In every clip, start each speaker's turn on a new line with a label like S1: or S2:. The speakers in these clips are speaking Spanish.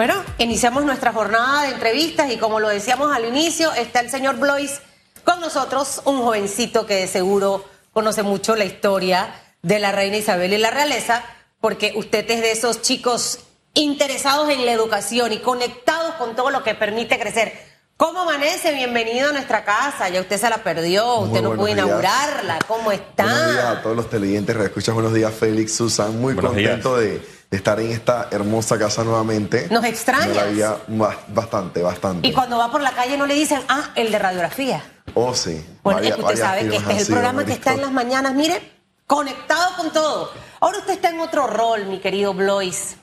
S1: Bueno, iniciamos nuestra jornada de entrevistas y como lo decíamos al inicio, está el señor Blois con nosotros, un jovencito que de seguro conoce mucho la historia de la reina Isabel y la realeza, porque usted es de esos chicos interesados en la educación y conectados con todo lo que permite crecer. ¿Cómo amanece? Bienvenido a nuestra casa. Ya usted se la perdió, usted no pudo inaugurarla. ¿Cómo está?
S2: Buenos días a todos los televidentes. Escuchas buenos días, Félix, Susan. Muy contento de, estar en esta hermosa casa nuevamente.
S1: ¿Nos extraña?
S2: bastante, bastante.
S1: Y cuando va por la calle no le dicen, ah, el de radiografía.
S2: Oh, sí.
S1: Bueno, es que usted sabe que este es el programa que está en las mañanas, mire, conectado con todo. Ahora usted está en otro rol, mi querido Blois.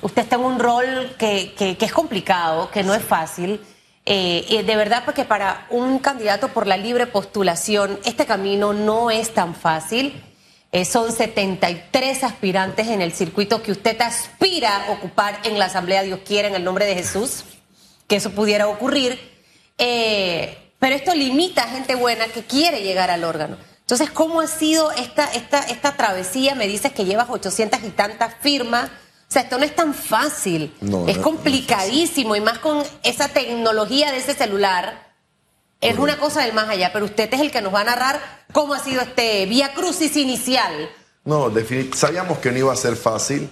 S1: Usted está en un rol que, que, que es complicado, que no es fácil eh, de verdad, porque para un candidato por la libre postulación, este camino no es tan fácil. Eh, son 73 aspirantes en el circuito que usted aspira a ocupar en la Asamblea, Dios quiera, en el nombre de Jesús, que eso pudiera ocurrir. Eh, pero esto limita a gente buena que quiere llegar al órgano. Entonces, ¿cómo ha sido esta, esta, esta travesía? Me dices que llevas 800 y tantas firmas. O sea, esto no es tan fácil. es complicadísimo y más con esa tecnología de ese celular. Es una cosa del más allá, pero usted es el que nos va a narrar cómo ha sido este vía crucis inicial.
S2: No, sabíamos que no iba a ser fácil.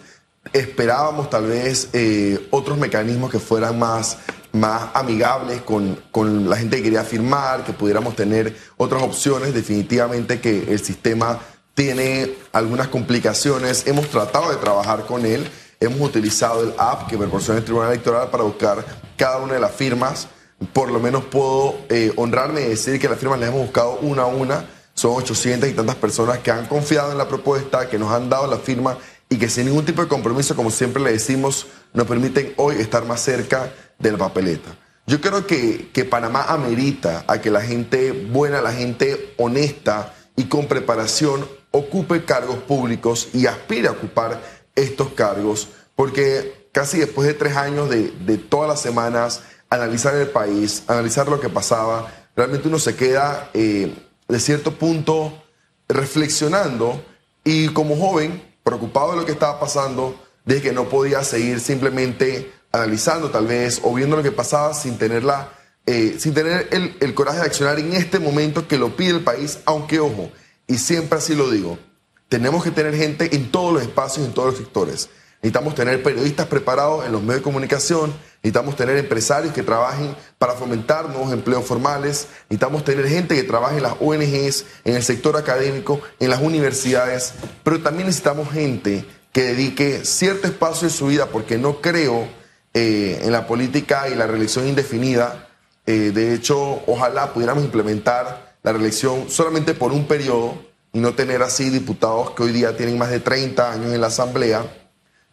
S2: Esperábamos tal vez eh, otros mecanismos que fueran más, más amigables con, con la gente que quería firmar, que pudiéramos tener otras opciones. Definitivamente que el sistema tiene algunas complicaciones. Hemos tratado de trabajar con él Hemos utilizado el app que proporciona el Tribunal Electoral para buscar cada una de las firmas. Por lo menos puedo eh, honrarme y decir que las firmas las hemos buscado una a una. Son 800 y tantas personas que han confiado en la propuesta, que nos han dado la firma y que sin ningún tipo de compromiso, como siempre le decimos, nos permiten hoy estar más cerca de la papeleta. Yo creo que, que Panamá amerita a que la gente buena, la gente honesta y con preparación ocupe cargos públicos y aspire a ocupar estos cargos, porque casi después de tres años de, todas las semanas analizar el país, analizar lo que pasaba, realmente uno se queda eh, de cierto punto reflexionando y como joven, preocupado de lo que estaba pasando, de que no podía seguir simplemente analizando tal vez o viendo lo que pasaba sin tener, eh, sin tener el, el coraje de accionar en este momento que lo pide el país, aunque ojo, y siempre así lo digo, tenemos que tener gente en todos los espacios, en todos los sectores. Necesitamos tener periodistas preparados en los medios de comunicación, necesitamos tener empresarios que trabajen para fomentar nuevos empleos formales, necesitamos tener gente que trabaje en las ONGs, en el sector académico, en las universidades, pero también necesitamos gente que dedique cierto espacio de su vida, porque no creo eh, en la política y la reelección indefinida. Eh, de hecho, ojalá pudiéramos implementar la reelección solamente por un periodo y no tener así diputados que hoy día tienen más de 30 años en la Asamblea,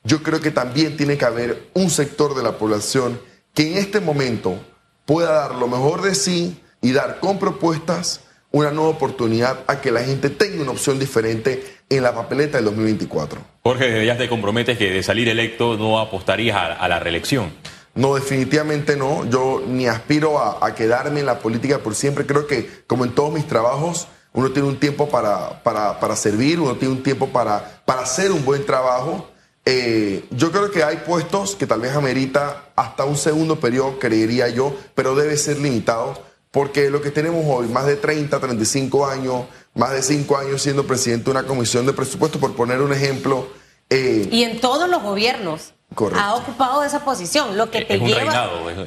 S2: yo creo que también tiene que haber un sector de la población que en este momento pueda dar lo mejor de sí y dar con propuestas una nueva oportunidad a que la gente tenga una opción diferente en la papeleta del 2024.
S3: Jorge, ya te comprometes que de salir electo no apostarías a, la reelección.
S2: No, definitivamente no. Yo ni aspiro a, a, quedarme en la política por siempre. Creo que, como en todos mis trabajos, uno tiene un tiempo para, para, servir, uno tiene un tiempo para, para hacer un buen trabajo. Eh, yo creo que hay puestos que tal vez amerita hasta un segundo periodo, creería yo, pero debe ser limitado, porque lo que tenemos hoy, más de 30, 35 años, más de 5 años siendo presidente de una comisión de presupuesto, por poner un ejemplo.
S1: Eh, y en todos los gobiernos. Ha ocupado esa posición, lo que te
S3: es
S1: un
S3: Reinado, es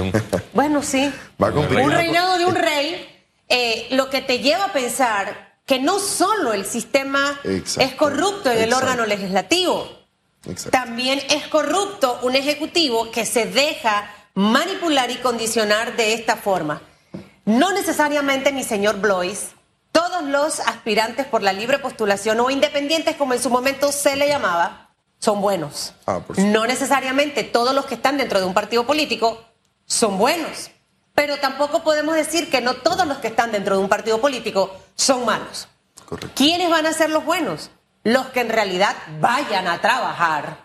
S3: un...
S1: bueno, sí. un reinado de un rey eh, lo que te lleva a pensar que no solo el sistema es corrupto en el órgano legislativo, también es corrupto un ejecutivo que se deja manipular y condicionar de esta forma. No necesariamente, mi señor Blois, todos los aspirantes por la libre postulación o independientes, como en su momento se le llamaba, son buenos. Ah, no necesariamente todos los que están dentro de un partido político son buenos. Pero tampoco podemos decir que no todos los que están dentro de un partido político son malos. ¿Quiénes van a ser los buenos? Los que en realidad vayan a trabajar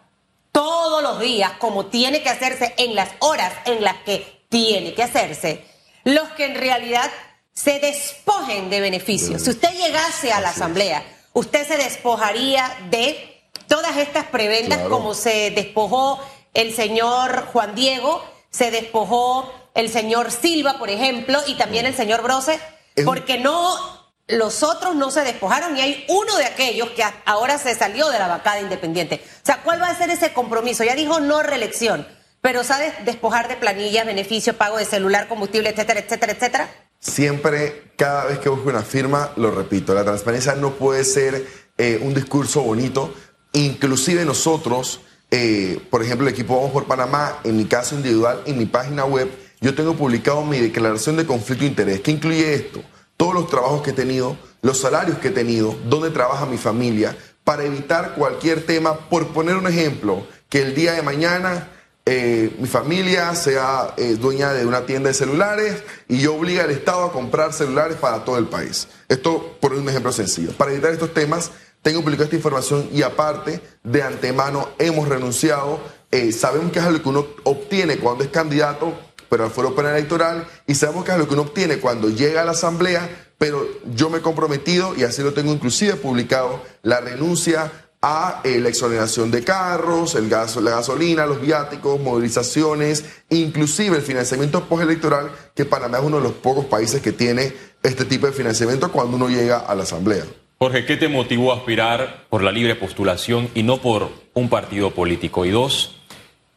S1: todos los días como tiene que hacerse en las horas en las que tiene que hacerse. Los que en realidad se despojen de beneficios. Si usted llegase a la Asamblea, usted se despojaría de todas estas prebendas como se despojó el señor Juan Diego, se despojó el señor Silva, por ejemplo, y también el señor Brose, porque no, los otros no se despojaron y hay uno de aquellos que ahora se salió de la vacada independiente. O sea, ¿cuál va a ser ese compromiso? Ya dijo no reelección, pero ¿sabe despojar de planillas, beneficio, pago de celular, combustible, etcétera, etcétera, etcétera?
S2: Siempre, cada vez que busco una firma, lo repito, la transparencia no puede ser eh, un discurso bonito. Inclusive nosotros, eh, por ejemplo, el equipo Vamos por Panamá, en mi caso individual, en mi página web, yo tengo publicado mi declaración de conflicto de interés. ¿Qué incluye esto? Todos los trabajos que he tenido, los salarios que he tenido, dónde trabaja mi familia, para evitar cualquier tema. Por poner un ejemplo, que el día de mañana eh, mi familia sea eh, dueña de una tienda de celulares y yo obliga al Estado a comprar celulares para todo el país. Esto por un ejemplo sencillo. Para evitar estos temas, tengo publicado esta información y aparte, de antemano, hemos renunciado. Eh, sabemos que es lo que uno obtiene cuando es candidato pero al penal electoral y sabemos que es lo que uno obtiene cuando llega a la asamblea, pero yo me he comprometido y así lo tengo inclusive publicado, la renuncia a eh, la exoneración de carros, el gas, la gasolina, los viáticos, movilizaciones, inclusive el financiamiento postelectoral, que Panamá es uno de los pocos países que tiene este tipo de financiamiento cuando uno llega a la asamblea.
S3: Jorge, ¿qué te motivó a aspirar por la libre postulación y no por un partido político? Y dos,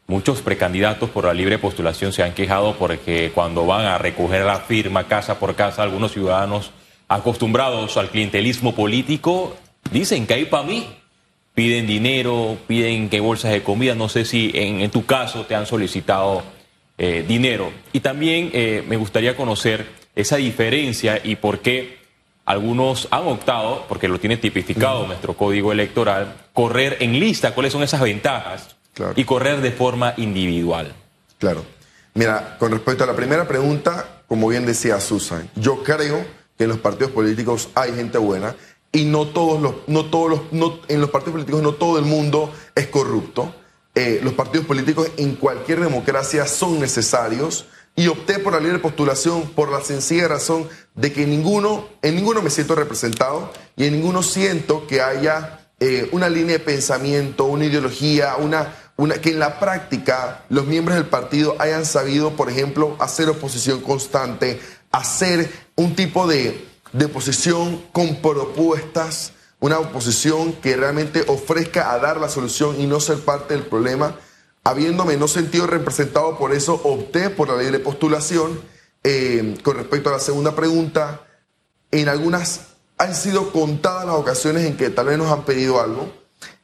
S3: Muchos precandidatos por la libre postulación se han quejado porque cuando van a recoger la firma casa por casa, algunos ciudadanos acostumbrados al clientelismo político dicen que hay para mí. Piden dinero, piden que bolsas de comida. No sé si en, tu caso te han solicitado eh, dinero. Y también eh, me gustaría conocer esa diferencia y por qué algunos han optado, porque lo tiene tipificado nuestro código electoral, correr en lista. ¿Cuáles son esas ventajas? Y correr de forma individual.
S2: Claro. Mira, con respecto a la primera pregunta, como bien decía Susan, yo creo que en los partidos políticos hay gente buena y no todos los, no todos los, no, en los partidos políticos no todo el mundo es corrupto. Eh, los partidos políticos en cualquier democracia son necesarios y opté por la libre postulación por la sencilla razón de que ninguno, en ninguno me siento representado y en ninguno siento que haya eh, una línea de pensamiento, una ideología, una, que en la práctica los miembros del partido hayan sabido, por ejemplo, hacer oposición constante, hacer un tipo de, de oposición con propuestas, una oposición que realmente ofrezca a dar la solución y no ser parte del problema. Habiéndome no sentido representado, por eso opté por la ley de postulación. Eh, con respecto a la segunda pregunta, en algunas han sido contadas las ocasiones en que tal vez nos han pedido algo.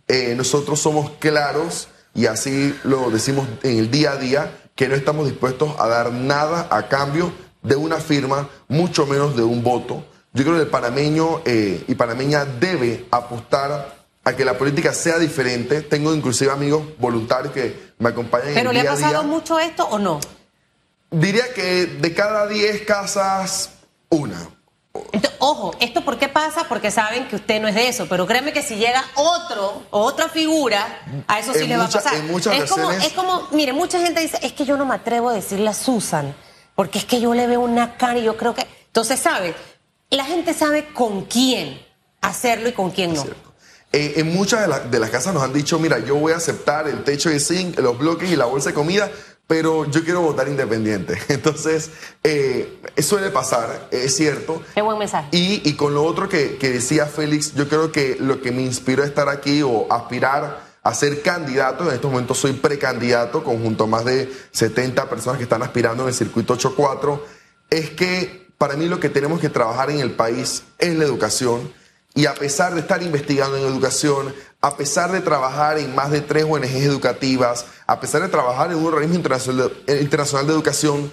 S2: Eh, nosotros somos claros y así lo decimos en el día a día, que no estamos dispuestos a dar nada a cambio de una firma, mucho menos de un voto. Yo creo que el panameño eh, y panameña debe apostar a que la política sea diferente. Tengo inclusive amigos voluntarios que me acompañan en el a día.
S1: ¿Pero le ha pasado mucho esto o no?
S2: Diría que de cada 10 casas, una
S1: ojo, ¿esto por qué pasa? Porque saben que usted no es de eso, pero créeme que si llega otro o otra figura, a eso sí le va a pasar. es, como, es como, mire, mucha gente dice, es que yo no me atrevo a decirle a Susan, porque es que yo le veo una cara y yo creo que... Entonces, ¿sabe? La gente sabe con quién hacerlo y con quién no.
S2: Eh, en muchas de, de, las casas nos han dicho, mira, yo voy a aceptar el techo de zinc, los bloques y la bolsa de comida, pero yo quiero votar independiente. Entonces, eh, suele pasar, es cierto.
S1: Qué buen mensaje.
S2: Y, y con lo otro que, que, decía Félix, yo creo que lo que me inspiró a estar aquí o aspirar a ser candidato, en estos momentos soy precandidato, conjunto a más de 70 personas que están aspirando en el circuito 8-4, es que para mí lo que tenemos que trabajar en el país es la educación y a pesar de estar investigando en educación, a pesar de trabajar en más de tres ONGs educativas, a pesar de trabajar en un organismo internacional de, de educación,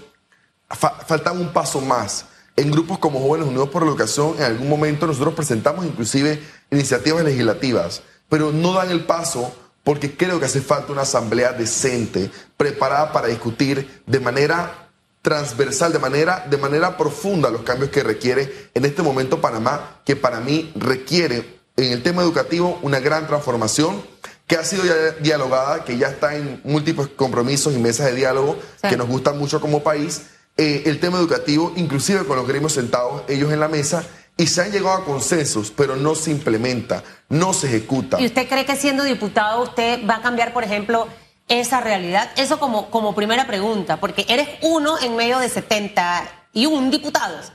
S2: falta un paso más. En grupos como Jóvenes Unidos por la Educación, en algún momento nosotros presentamos inclusive iniciativas legislativas, pero no dan el paso porque creo que hace falta una asamblea decente, preparada para discutir de manera transversal, de manera, de manera profunda los cambios que requiere en este momento Panamá, que para mí requiere en el tema educativo una gran transformación que ha sido ya dialogada, que ya está en múltiples compromisos y mesas de diálogo que nos gustan mucho como país. Eh, el tema educativo, inclusive con los gremios sentados, ellos en la mesa, y se han llegado a consensos, pero no se implementa, no se ejecuta.
S1: ¿Y usted cree que siendo diputado usted va a cambiar, por ejemplo, esa realidad? Eso como, como primera pregunta, porque eres uno en medio de 71 diputados.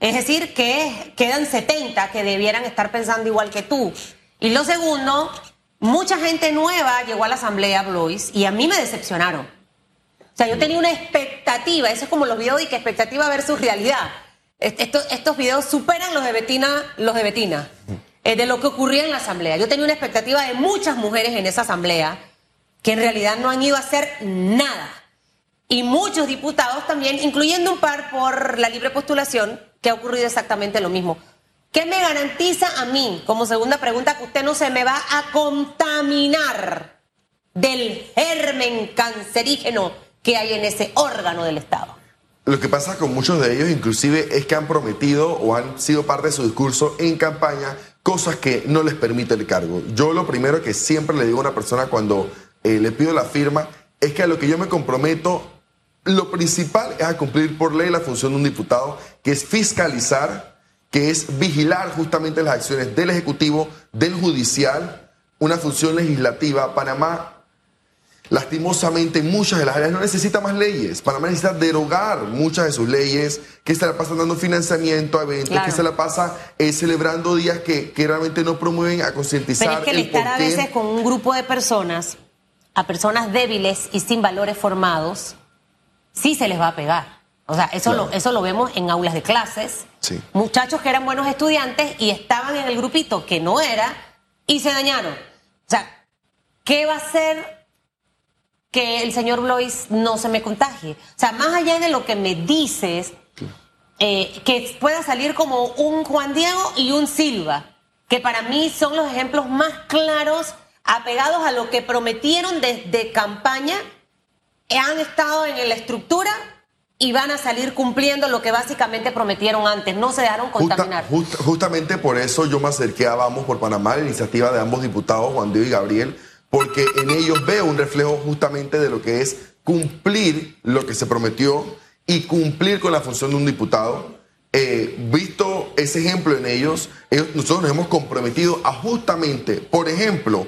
S1: Es decir, que quedan 70 que debieran estar pensando igual que tú. Y lo segundo, mucha gente nueva llegó a la Asamblea Blois y a mí me decepcionaron. O sea, yo tenía una expectativa, eso es como los videos y que expectativa versus realidad. Estos, estos videos superan los de Betina, los de Betina, eh, de lo que ocurría en la Asamblea. Yo tenía una expectativa de muchas mujeres en esa Asamblea que en realidad no han ido a hacer nada. Y muchos diputados también, incluyendo un par por la libre postulación, que ha ocurrido exactamente lo mismo. ¿Qué me garantiza a mí, como segunda pregunta, que usted no se me va a contaminar del germen cancerígeno que hay en ese órgano del Estado?
S2: Lo que pasa con muchos de ellos, inclusive, es que han prometido o han sido parte de su discurso en campaña cosas que no les permite el cargo. Yo lo primero que siempre le digo a una persona cuando eh, le pido la firma es que a lo que yo me comprometo lo principal es a cumplir por ley la función de un diputado, que es fiscalizar, que es vigilar justamente las acciones del Ejecutivo, del Judicial, una función legislativa. Panamá, lastimosamente, en muchas de las áreas no necesita más leyes. Panamá necesita derogar muchas de sus leyes, que se la pasan dando financiamiento a eventos, que se la pasa eh, celebrando días que, que, realmente no promueven a concientizar.
S1: Pero es que el estar a veces con un grupo de personas, a personas débiles y sin valores formados, sí se les va a pegar. O sea, eso, lo, eso lo vemos en aulas de clases. Muchachos que eran buenos estudiantes y estaban en el grupito que no era y se dañaron. O sea, ¿qué va a hacer que el señor Blois no se me contagie? O sea, más allá de lo que me dices, eh, que pueda salir como un Juan Diego y un Silva, que para mí son los ejemplos más claros apegados a lo que prometieron desde campaña han estado en la estructura y van a salir cumpliendo lo que básicamente prometieron antes, no se dejaron contaminar.
S2: justamente por eso yo me acerqué a Vamos por Panamá, la iniciativa de ambos diputados, Juan Diego y Gabriel, porque en ellos veo un reflejo justamente de lo que es cumplir lo que se prometió y cumplir con la función de un diputado. Eh, visto ese ejemplo en ellos, ellos, nosotros nos hemos comprometido a justamente, por ejemplo,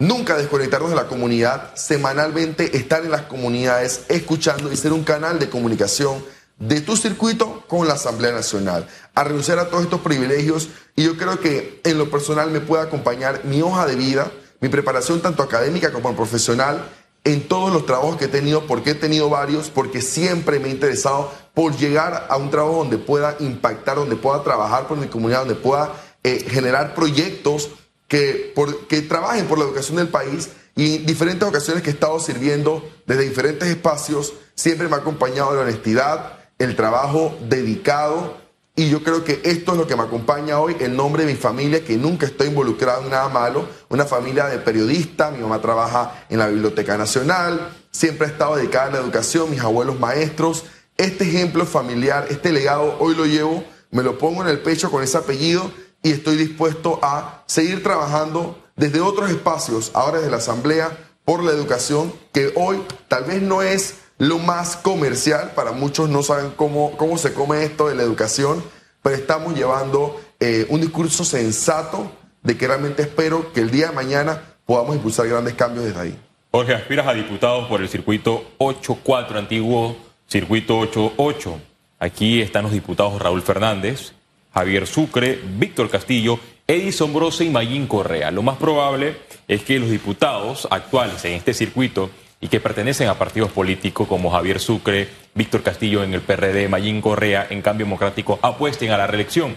S2: Nunca desconectarnos de la comunidad, semanalmente estar en las comunidades, escuchando y ser un canal de comunicación de tu circuito con la Asamblea Nacional, a renunciar a todos estos privilegios y yo creo que en lo personal me puede acompañar mi hoja de vida, mi preparación tanto académica como profesional en todos los trabajos que he tenido, porque he tenido varios, porque siempre me he interesado por llegar a un trabajo donde pueda impactar, donde pueda trabajar por mi comunidad, donde pueda eh, generar proyectos que, que trabajen por la educación del país y en diferentes ocasiones que he estado sirviendo desde diferentes espacios, siempre me ha acompañado la honestidad, el trabajo dedicado y yo creo que esto es lo que me acompaña hoy, el nombre de mi familia, que nunca estoy involucrado en nada malo, una familia de periodistas, mi mamá trabaja en la Biblioteca Nacional, siempre ha estado dedicada a la educación, mis abuelos maestros, este ejemplo familiar, este legado, hoy lo llevo, me lo pongo en el pecho con ese apellido y estoy dispuesto a seguir trabajando desde otros espacios, ahora desde la Asamblea, por la educación, que hoy tal vez no es lo más comercial, para muchos no saben cómo, cómo se come esto de la educación, pero estamos llevando eh, un discurso sensato de que realmente espero que el día de mañana podamos impulsar grandes cambios desde ahí.
S3: Jorge, aspiras a diputados por el circuito 8-4, antiguo circuito 8-8. Aquí están los diputados Raúl Fernández, Javier Sucre, Víctor Castillo, Edison Brose y Mayín Correa. Lo más probable es que los diputados actuales en este circuito y que pertenecen a partidos políticos como Javier Sucre, Víctor Castillo en el PRD, Mayín Correa en Cambio Democrático apuesten a la reelección.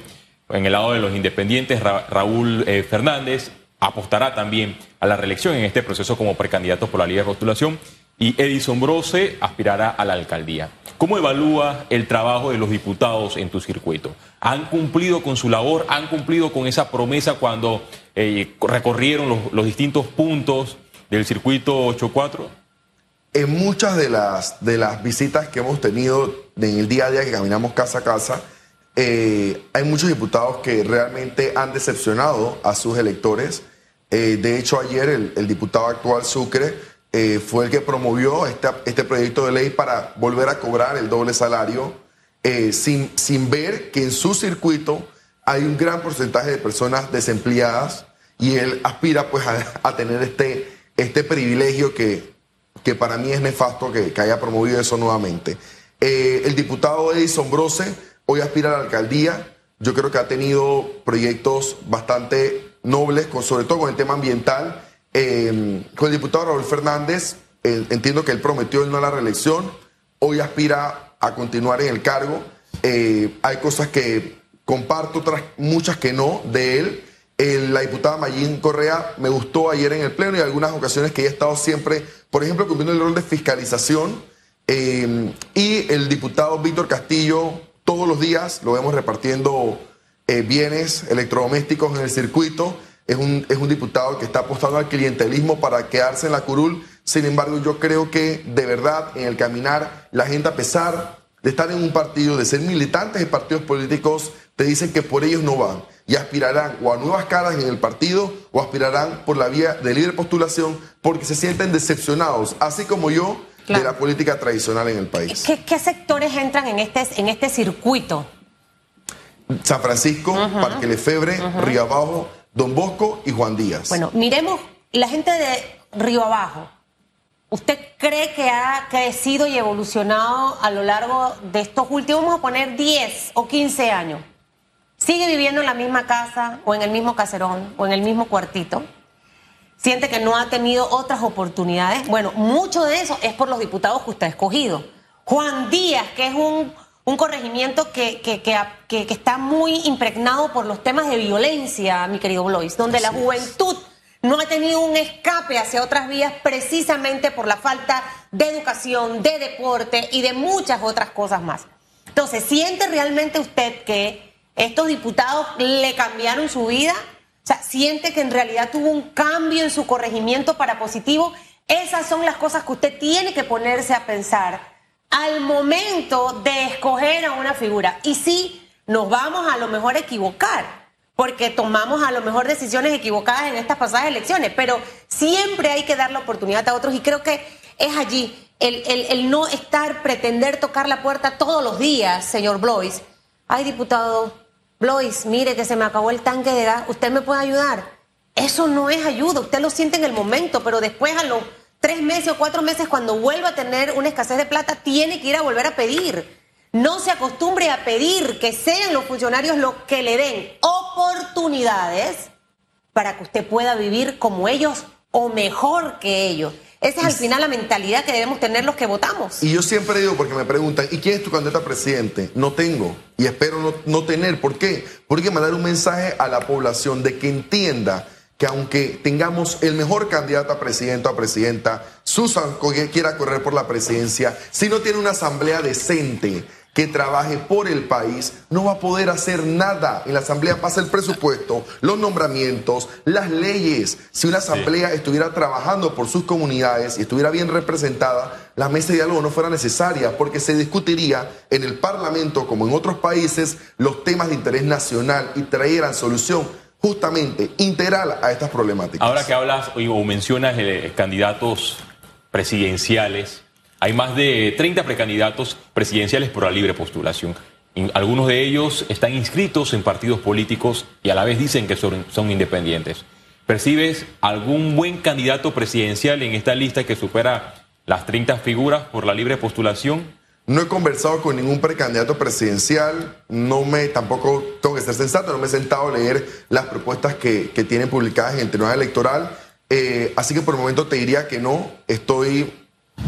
S3: En el lado de los independientes, Raúl eh, Fernández apostará también a la reelección en este proceso como precandidato por la Liga de Postulación y Edison Brose aspirará a la alcaldía. ¿Cómo evalúa el trabajo de los diputados en tu circuito? ¿Han cumplido con su labor? ¿Han cumplido con esa promesa cuando eh, recorrieron los, distintos puntos del circuito 84?
S2: En muchas de las, de las visitas que hemos tenido en el día a día que caminamos casa a casa, eh, hay muchos diputados que realmente han decepcionado a sus electores. Eh, de hecho, ayer el, el diputado actual Sucre eh, fue el que promovió este, este, proyecto de ley para volver a cobrar el doble salario, eh, sin, sin ver que en su circuito hay un gran porcentaje de personas desempleadas y él aspira pues a, tener este, este privilegio que que para mí es nefasto que, haya promovido eso nuevamente. Eh, el diputado Edison Brose hoy aspira a la alcaldía. Yo creo que ha tenido proyectos bastante nobles, con, sobre todo con el tema ambiental. Eh, con el diputado Raúl Fernández, entiendo que él prometió no a la reelección, hoy aspira a continuar en el cargo. Eh, hay cosas que comparto, otras muchas que no de él. la diputada Mayín Correa me gustó ayer en el Pleno y algunas ocasiones que ella ha estado siempre, por ejemplo, cumpliendo el rol de fiscalización. Eh, y el diputado Víctor Castillo, todos los días lo vemos repartiendo eh, bienes electrodomésticos en el circuito. Es un, es un diputado que está apostando al clientelismo para quedarse en la curul. Sin embargo, yo creo que de verdad en el caminar la gente, a pesar de estar en un partido, de ser militantes de partidos políticos, te dicen que por ellos no van y aspirarán o a nuevas caras en el partido o aspirarán por la vía de libre postulación porque se sienten decepcionados, así como yo, de la política tradicional en el país.
S1: ¿Qué, sectores entran en este, en este circuito?
S2: San Francisco, Parque Lefebre, Río Abajo, Don Bosco y Juan Díaz.
S1: Bueno, miremos la gente de Río Abajo. ¿Usted cree que ha crecido y evolucionado a lo largo de estos últimos, vamos a poner 10 o 15 años? ¿Sigue viviendo en la misma casa o en el mismo caserón o en el mismo cuartito? ¿Siente que no ha tenido otras oportunidades? Bueno, mucho de eso es por los diputados que usted ha escogido. Juan Díaz, que es un, corregimiento que, que, está muy impregnado por los temas de violencia, mi querido Blois, donde la juventud no ha tenido un escape hacia otras vías precisamente por la falta de educación, de deporte y de muchas otras cosas más. Entonces, ¿siente realmente usted que estos diputados le cambiaron su vida? O sea, ¿siente que en realidad tuvo un cambio en su corregimiento para positivo? Esas son las cosas que usted tiene que ponerse a pensar al momento de escoger a una figura. Y sí, nos vamos a lo mejor a equivocar porque tomamos a lo mejor decisiones equivocadas en estas pasadas elecciones, pero siempre hay que dar la oportunidad a otros y creo que es allí el, no estar, pretender tocar la puerta todos los días, señor Blois. Ay, diputado Blois, mire que se me acabó el tanque de gas, ¿usted me puede ayudar? Eso no es ayuda, usted lo siente en el momento, pero después a los tres meses o cuatro meses, cuando vuelva a tener una escasez de plata, tiene que ir a volver a pedir. No se acostumbre a pedir que sean los funcionarios los que le den oportunidades para que usted pueda vivir como ellos o mejor que ellos. Esa es al final la mentalidad que debemos tener los que votamos.
S2: Y yo siempre digo, porque me preguntan, ¿y quién es tu candidato a presidente? No tengo y espero no, no tener. ¿Por qué? Porque mandar un mensaje a la población de que entienda que aunque tengamos el mejor candidato a presidente o a presidenta, Susan quiera correr por la presidencia, si no tiene una asamblea decente, que trabaje por el país no va a poder hacer nada. En la Asamblea pasa el presupuesto, los nombramientos, las leyes. Si una Asamblea estuviera trabajando por sus comunidades y estuviera bien representada, la mesa de diálogo no fuera necesaria porque se discutiría en el Parlamento, como en otros países, los temas de interés nacional y traeran solución justamente integral a estas problemáticas.
S3: Ahora que hablas o mencionas eh, candidatos presidenciales, hay más de 30 precandidatos presidenciales por la libre postulación. Algunos de ellos están inscritos en partidos políticos y a la vez dicen que son, son independientes. ¿Percibes algún buen candidato presidencial en esta lista que supera las 30 figuras por la libre postulación?
S2: No he conversado con ningún precandidato presidencial, no me, tampoco tengo que ser sensato, no me he sentado a leer las propuestas que, tienen publicadas en el Tribunal Electoral, eh, así que por el momento te diría que no, estoy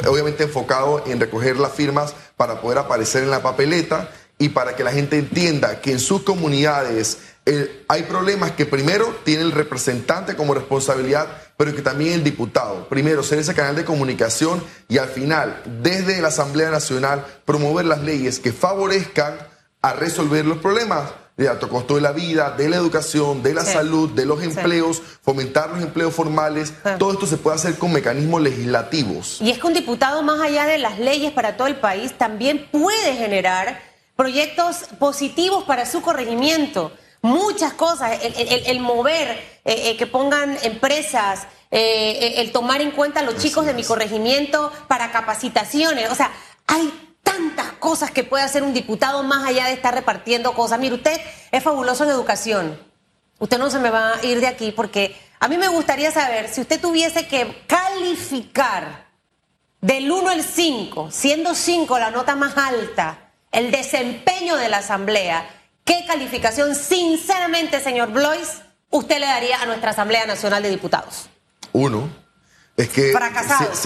S2: obviamente enfocado en recoger las firmas para poder aparecer en la papeleta y para que la gente entienda que en sus comunidades eh, hay problemas que primero tiene el representante como responsabilidad, pero que también el diputado. Primero, ser ese canal de comunicación y al final, desde la Asamblea Nacional, promover las leyes que favorezcan a resolver los problemas de alto costo de la vida, de la educación, de la salud, de los empleos, fomentar los empleos formales. Todo esto se puede hacer con mecanismos legislativos.
S1: Y es que un diputado, más allá de las leyes para todo el país, también puede generar proyectos positivos para su corregimiento. Muchas cosas, el, mover, eh, eh, que pongan empresas, eh, el tomar en cuenta a los chicos de mi corregimiento para capacitaciones. O sea, hay tantas cosas que puede hacer un diputado más allá de estar repartiendo cosas. Mire, usted es fabuloso en educación. Usted no se me va a ir de aquí porque a mí me gustaría saber si usted tuviese que calificar del 1 al 5, siendo 5 la nota más alta, el desempeño de la Asamblea, ¿qué calificación, sinceramente, señor Blois, usted le daría a nuestra Asamblea Nacional de Diputados?
S2: Uno. Es que,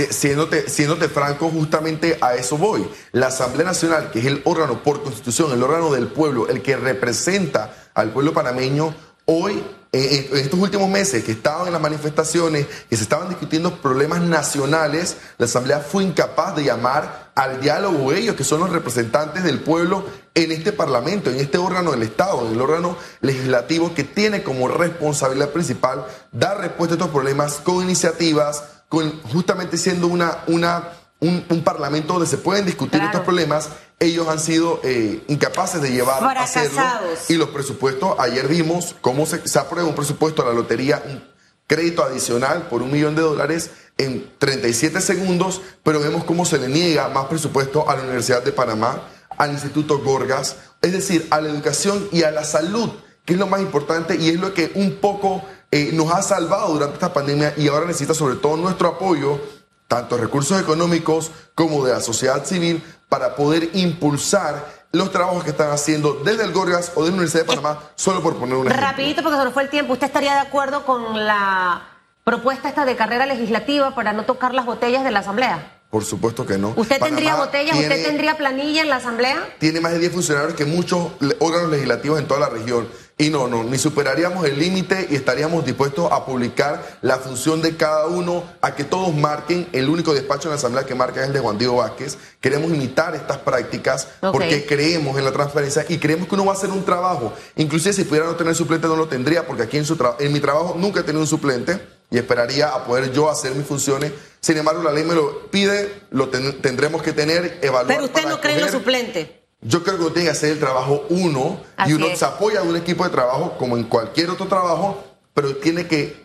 S2: siéndote, siéndote franco, justamente a eso voy. La Asamblea Nacional, que es el órgano por constitución, el órgano del pueblo, el que representa al pueblo panameño, hoy en estos últimos meses que estaban en las manifestaciones, que se estaban discutiendo problemas nacionales, la Asamblea fue incapaz de llamar al diálogo ellos, que son los representantes del pueblo en este Parlamento, en este órgano del Estado, en el órgano legislativo que tiene como responsabilidad principal dar respuesta a estos problemas con iniciativas, con justamente siendo una, una un, parlamento donde se pueden discutir estos problemas, ellos han sido eh, incapaces de llevar a hacerlo. Y los presupuestos, ayer vimos cómo se, se, aprueba un presupuesto a la lotería, un crédito adicional por un millón de dólares en 37 segundos, pero vemos cómo se le niega más presupuesto a la Universidad de Panamá, al Instituto Gorgas, es decir, a la educación y a la salud, que es lo más importante y es lo que un poco eh, nos ha salvado durante esta pandemia y ahora necesita sobre todo nuestro apoyo tanto recursos económicos como de la sociedad civil para poder impulsar los trabajos que están haciendo desde el Gorgas o de la Universidad de Panamá, solo por poner un ejemplo.
S1: Rapidito, porque se nos fue el tiempo. ¿Usted estaría de acuerdo con la propuesta esta de carrera legislativa para no tocar las botellas de la Asamblea?
S2: Por supuesto que no.
S1: ¿Usted tendría botellas? ¿Usted tendría planilla en la Asamblea?
S2: Tiene más de 10 funcionarios que muchos órganos legislativos en toda la región. Y no, no, ni superaríamos el límite y estaríamos dispuestos a publicar la función de cada uno, a que todos marquen. El único despacho en la Asamblea que marca es el de Juan Diego Vázquez. Queremos imitar estas prácticas porque creemos en la transparencia y creemos que uno va a hacer un trabajo. Inclusive si pudiera no tener suplente no lo tendría porque aquí en, su en mi trabajo nunca he tenido un suplente y esperaría a poder yo hacer mis funciones. Sin embargo, la ley me lo pide, lo tendremos que tener, evaluar.
S1: Pero usted no cree en los suplentes.
S2: Yo creo que uno tiene que hacer el trabajo uno y uno se apoya a un equipo de trabajo como en cualquier otro trabajo, pero tiene que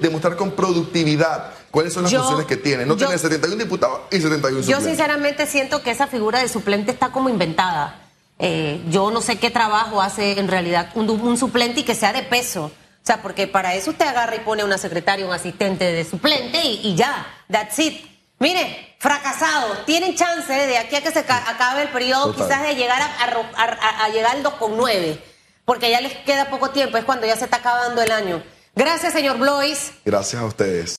S2: demostrar con productividad cuáles son las funciones que tiene. No tener 71 diputados y 71 suplentes.
S1: Yo sinceramente siento que esa figura de suplente está como inventada. Eh, yo no sé qué trabajo hace en realidad un, suplente y que sea de peso. O sea, porque para eso usted agarra y pone una secretaria, un asistente de suplente y, y ya, that's it. Mire, fracasados, tienen chance de aquí a que se acabe el periodo quizás de llegar a, llegar al 2,9, porque ya les queda poco tiempo, es cuando ya se está acabando el año. Gracias, señor Blois.
S2: Gracias a ustedes.